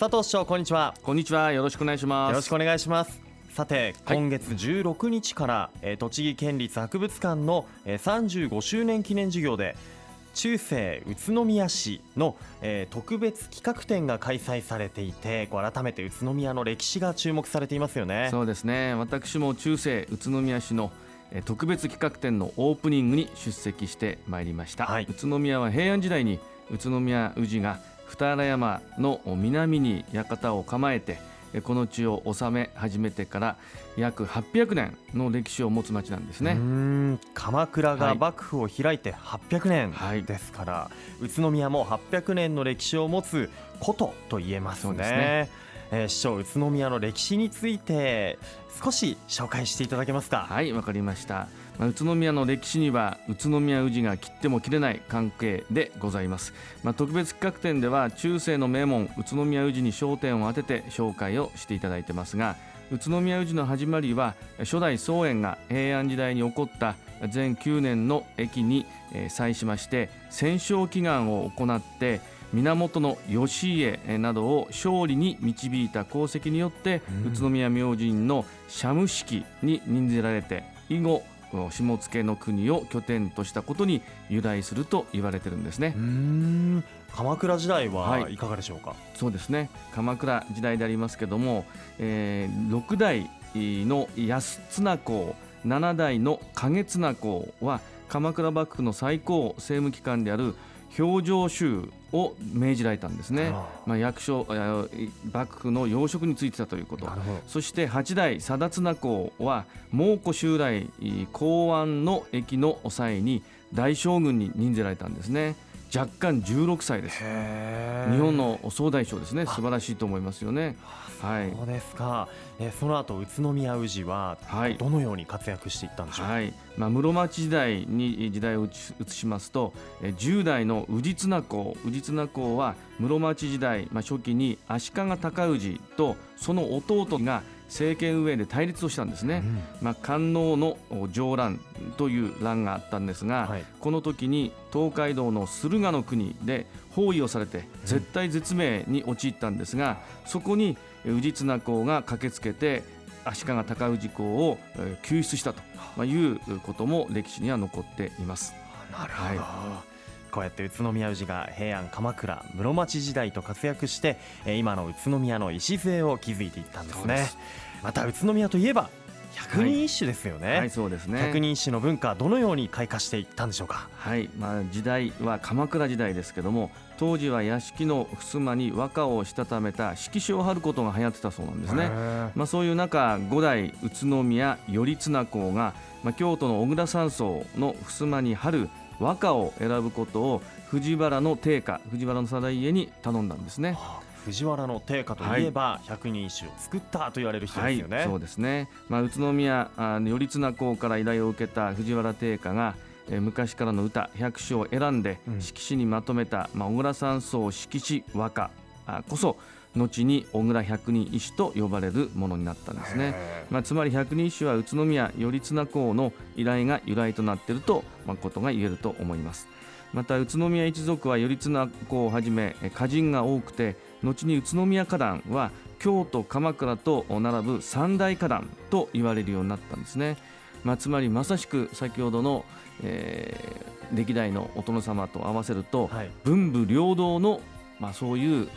佐藤市長こんにちは。こんにちは。よろしくお願いします。よろしくお願いします。さて今月16日から、えー栃木県立博物館の、えー、35周年記念事業で中世宇都宮市の、えー、特別企画展が開催されていて改めて宇都宮の歴史が注目されていますよね。そうですね。私も中世宇都宮市の特別企画展のオープニングに出席してまいりました、はい、宇都宮は平安時代に宇都宮氏が二荒山の南に館を構えてこの地を治め始めてから約800年の歴史を持つ町なんですね。鎌倉が幕府を開いて800年ですから、はい、宇都宮も800年の歴史を持つ古都と言えますね。えー、市長宇都宮の歴史について少し紹介していただけますか？はいわかりましたまあ、宇都宮の歴史には宇都宮宇治が切っても切れない関係でございます、まあ、特別企画展では中世の名門宇都宮宇治に焦点を当てて紹介をしていただいてますが宇都宮宇治の始まりは初代宗園が平安時代に起こった全9年の駅に際しまして戦勝祈願を行って源義家などを勝利に導いた功績によって、宇都宮明神の社務式に任ぜられて以後下野の国を拠点としたことに由来すると言われてるんですね。鎌倉時代はい。かがでしょうか、はい、そうですね。鎌倉時代でありますけども、えー、6代の安綱公7代の景綱公は鎌倉幕府の最高政務機関である表情集を命じられたんですね、まあ、役所幕府の要職についてたということ。そして八代貞綱公は蒙古襲来公安の駅の際に大将軍に任ぜられたんですね若干16歳です。日本の総大将ですね。素晴らしいと思いますよね。はい、そうですか、えー、その後宇都宮氏はどのように活躍していったんでしょう？か、はい、まあ、室町時代に時代を移しますと、えー、10代の宇治綱公。宇治綱公は室町時代、まあ、初期に足利尊氏とその弟が政権運営で対立をしたんですね、うん、まあ、官能の上乱という乱があったんですが、はい、この時に東海道の駿河の国で包囲をされて絶対絶命に陥ったんですが、そこに宇治綱公が駆けつけて足利尊氏公を救出したと。いうことも歴史には残っています。なるほど、はいこうやって宇都宮氏が平安鎌倉室町時代と活躍して今の宇都宮の礎を築いていったんですね。また宇都宮といえば百人一首ですよね、はい、はい、そうですね。百人一首の文化どのように開花していったんでしょうか。はい。まあ時代は鎌倉時代ですけども当時は屋敷の襖に和歌をしたためた色紙を貼ることが流行ってたそうなんですね。まあそういう中五代宇都宮頼綱公がまあ京都の小倉山荘の襖に貼る和歌を選ぶことを藤原の定家藤原の定家に頼んだんですね。藤原の定家といえば百人一首を作ったと言われる人ですよね、はい、そうですね、まあ、宇都宮頼綱公から依頼を受けた藤原定家がえ昔からの歌百首を選んで色紙にまとめた、まあ、小倉山荘色紙和歌こそ後に小倉百人一首と呼ばれるものになったんですね、まあ、つまり百人一首は宇都宮頼綱公の依頼が由来となっていると、まあ、ことが言えると思います。また宇都宮一族は頼綱公をはじめ歌人が多くて後に宇都宮歌壇は京都鎌倉と並ぶ三大歌壇と言われるようになったんですね、まあ、つまりまさしく先ほどの、えー、歴代のお殿様と合わせると、はい、文武両道のまあ、そういう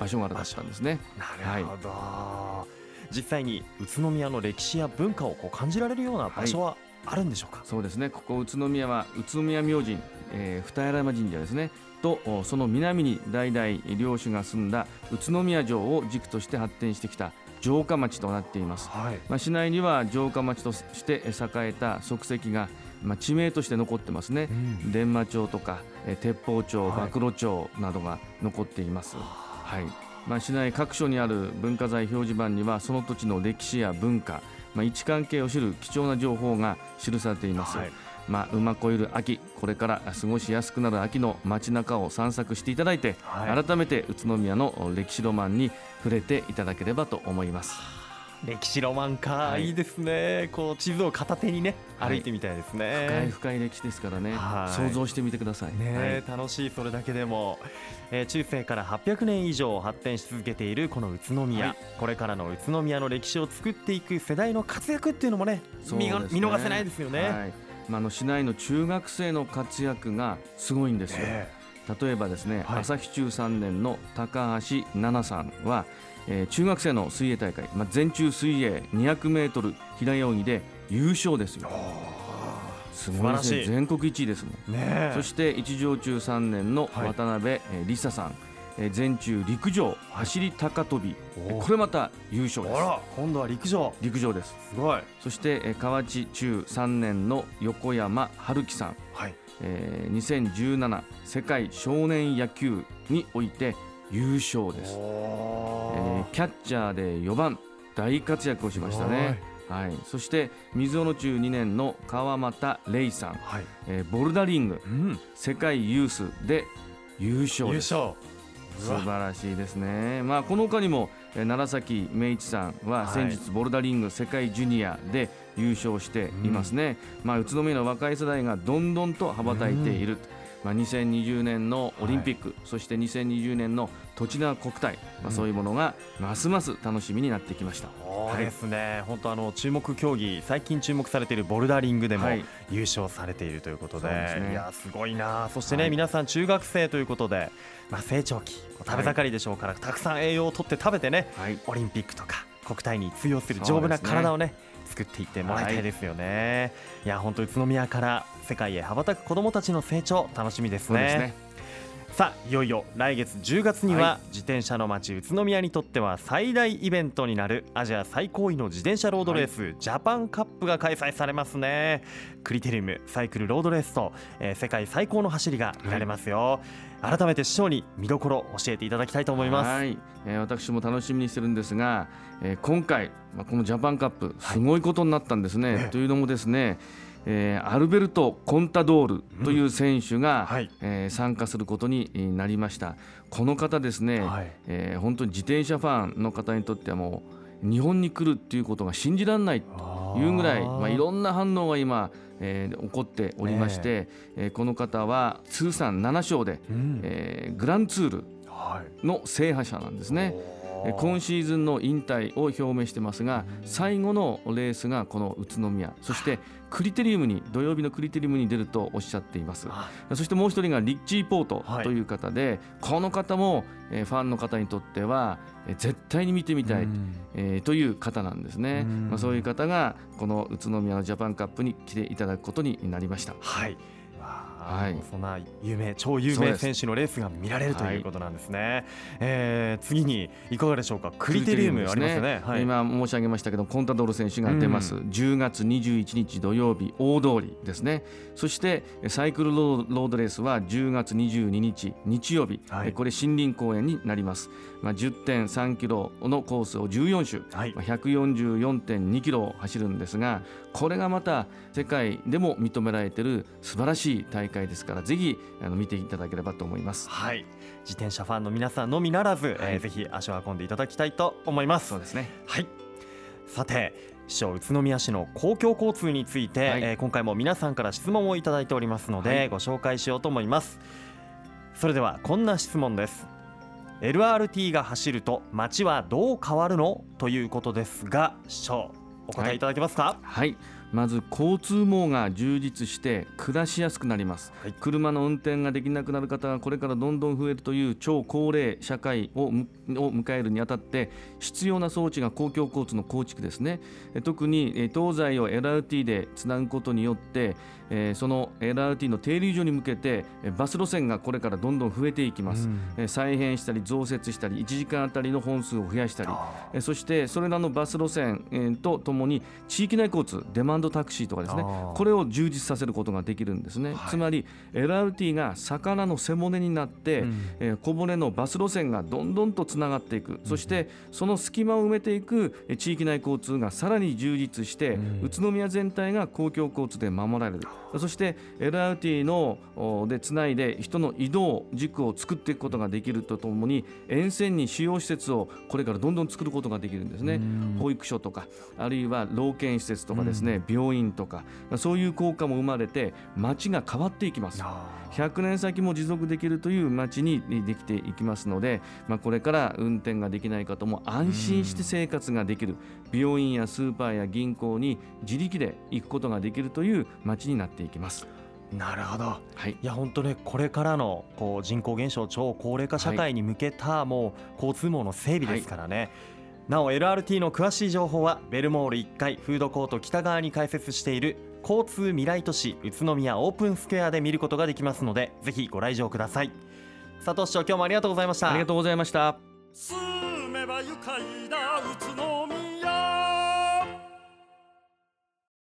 場所柄だったんですね。なるほど、はい、実際に宇都宮の歴史や文化をこう感じられるような場所はあるんでしょうか、はい、そうですね。ここ宇都宮は宇都宮明神、えー、二山神社ですね。とその南に代々領主が住んだ宇都宮城を軸として発展してきた城下町となっています、はい、まあ、市内には城下町として栄えた足跡がまあ、地名として残ってますね、うん、伝馬町とか、え鉄砲町、暴露町などが残っています。はい、まあ、市内各所にある文化財表示板にはその土地の歴史や文化、まあ、位置関係を知る貴重な情報が記されています。はいまあ、馬こいる秋これから過ごしやすくなる秋の街中を散策していただいて、はい、改めて宇都宮の歴史ロマンに触れていただければと思います。歴史ロマンか、はい。い、いですね。こう地図を片手にねはい。歩いてみたいです深いね、深い歴史ですからね、はい。想像してみてください。ね楽しいそれだけでも、えー中世から800年以上発展し続けているこの宇都宮、はい。これからの宇都宮の歴史を作っていく世代の活躍っていうのもねね。見逃せないですよね。はい。まあ、あの市内の中学生の活躍がすごいんですよ。え。例えばですね、はい。朝日中3年の高橋奈々さんは、えー中学生の水泳大会、まあ、全中水泳200メートル平泳ぎで優勝ですよ。すごいですね。素晴らしい全国1位ですもん。えねえそして一条中3年のはい渡辺えー梨沙さん、えー全中陸上走り高跳び、おこれまた優勝です。あら今度は陸上陸上です。すごいそしてえー河内中3年の横山春樹さん、はいえー2017世界少年野球において優勝です、えおー。キャッチャーで4番大活躍をしましたね、はい、そして水尾の中2年の川俣玲さん、はい、えーボルダリング。うん、世界ユースで優勝優です。勝。素晴らしいですね、まあ、この他にもえー楢崎明一さんははい。先日ボルダリング世界ジュニアで優勝していますね、まあ、宇都宮の若い世代がどんどんと羽ばたいている、まあ、2020年のオリンピック、そして2020年の栃縄国体、まあ、そういうものがますます楽しみになってきました。そうですね、本当あの注目競技最近注目されているボルダリングでもはい。優勝されているということで,、そうですね。いやすごいな。そしてね、はい皆さん中学生ということで、まあ、成長期食べ盛りでしょうから、たくさん栄養をとって食べてねはい。オリンピックとか国体に通用する丈夫な体をね作っていってもらいたいですよね、い、や本当宇都宮から世界へ羽ばたく子どもたちの成長楽しみですねさあいよいよ来月10月には、は自転車の街宇都宮にとっては最大イベントになるアジア最高位の自転車ロードレース、ジャパンカップが開催されますね。クリテリウムサイクルロードレースと、えー世界最高の走りが見られますよ、改めて師匠に見どころ教えていただきたいと思います。はい、えー私も楽しみにしてるんですが、えー今回、まあ、このジャパンカップすごいことになったんですね。ええ。というのもですね、えーアルベルト・コンタドールという選手が、はい。えー参加することになりました。この方ですね、はい。えー本当に自転車ファンの方にとってはもう日本に来るっていうことが信じられないというぐらいまあ、いろんな反応が今、えー起こっておりまして、え。ーこの方は通算7勝で、うん。えーグランツールはい。の制覇者なんですね。えー今シーズンの引退を表明してますが最後のレースがこの宇都宮そしてクリテリウムに土曜日のクリテリウムに出るとおっしゃっています。あ。そしてもう一人がリッチー・ポートはい。という方で、この方も、えーファンの方にとっては、えー絶対に見てみたい、うん。えーという方なんですね、うん。まあ、そういう方がこの宇都宮のジャパンカップに来ていただくことになりました。はい。ははい。そんな有名超有名選手のレースが見られるとはいいうことなんですね。えー次にいかがでしょうか？クリテリウムありますね。はい。今申し上げましたけどコンタドール選手が出ます、う10月21日土曜日大通りですね。そしてサイクルロードレースは10月22日日曜日、はい。えこれ森林公園になります、まあ、10.3キロのコースを14周、はいまあ144.2キロを走るんですがこれがまた世界でも認められている素晴らしい大会ですからぜひあの見ていただければと思います。はい。自転車ファンの皆さんのみならず、えーぜひ足を運んでいただきたいと思います。そうですねはい。さて。市長宇都宮市の公共交通について、はいえー今回も皆さんから質問をいただいておりますので、はいご紹介しようと思いますそれではこんな質問です LRT が走ると街はどう変わるの？ということですが市長お答えいただけますか、はい。まず交通網が充実して暮らしやすくなります、はい。車の運転ができなくなる方がこれからどんどん増えるという超高齢社会を迎えるにあたって必要な装置が公共交通の構築ですね。え特にえ東西を LRT でつなぐことによってえーその LRT の停留所に向けてえバス路線がこれからどんどん増えていきます、うん。え再編したり増設したり1時間あたりの本数を増やしたり。えー。そしてそれらのバス路線えーとともに地域内交通デマンドタクシーとかですねこれを充実させることができるんですね、はい。つまり LRT が魚の背骨になって、うん。えー小骨のバス路線がどんどんとつながっていく、そしてその隙間を埋めていくえー地域内交通がさらに充実して、うん。宇都宮全体が公共交通で守られる。そして LRT のでつないで人の移動軸を作っていくことができるとともに沿線に主要施設をこれからどんどん作ることができるんですね。保育所とかあるいは老健施設とかですね病院とかそういう効果も生まれて街が変わっていきます。100年先も持続できるという街にできていきますので、まあ、これから運転ができない方も安心して生活ができる。病院やスーパーや銀行に自力で行くことができるという街になっていきます。なるほど、はい、いや本当ねこれからのこう人口減少超高齢化社会に向けたもう交通網の整備ですからね、はい、なお LRT の詳しい情報はベルモール1階フードコート北側に開設している交通未来都市宇都宮オープンスクエアで見ることができますのでぜひご来場ください。佐藤市長今日もありがとうございました。ありがとうございました。住めば愉快だ宇都宮。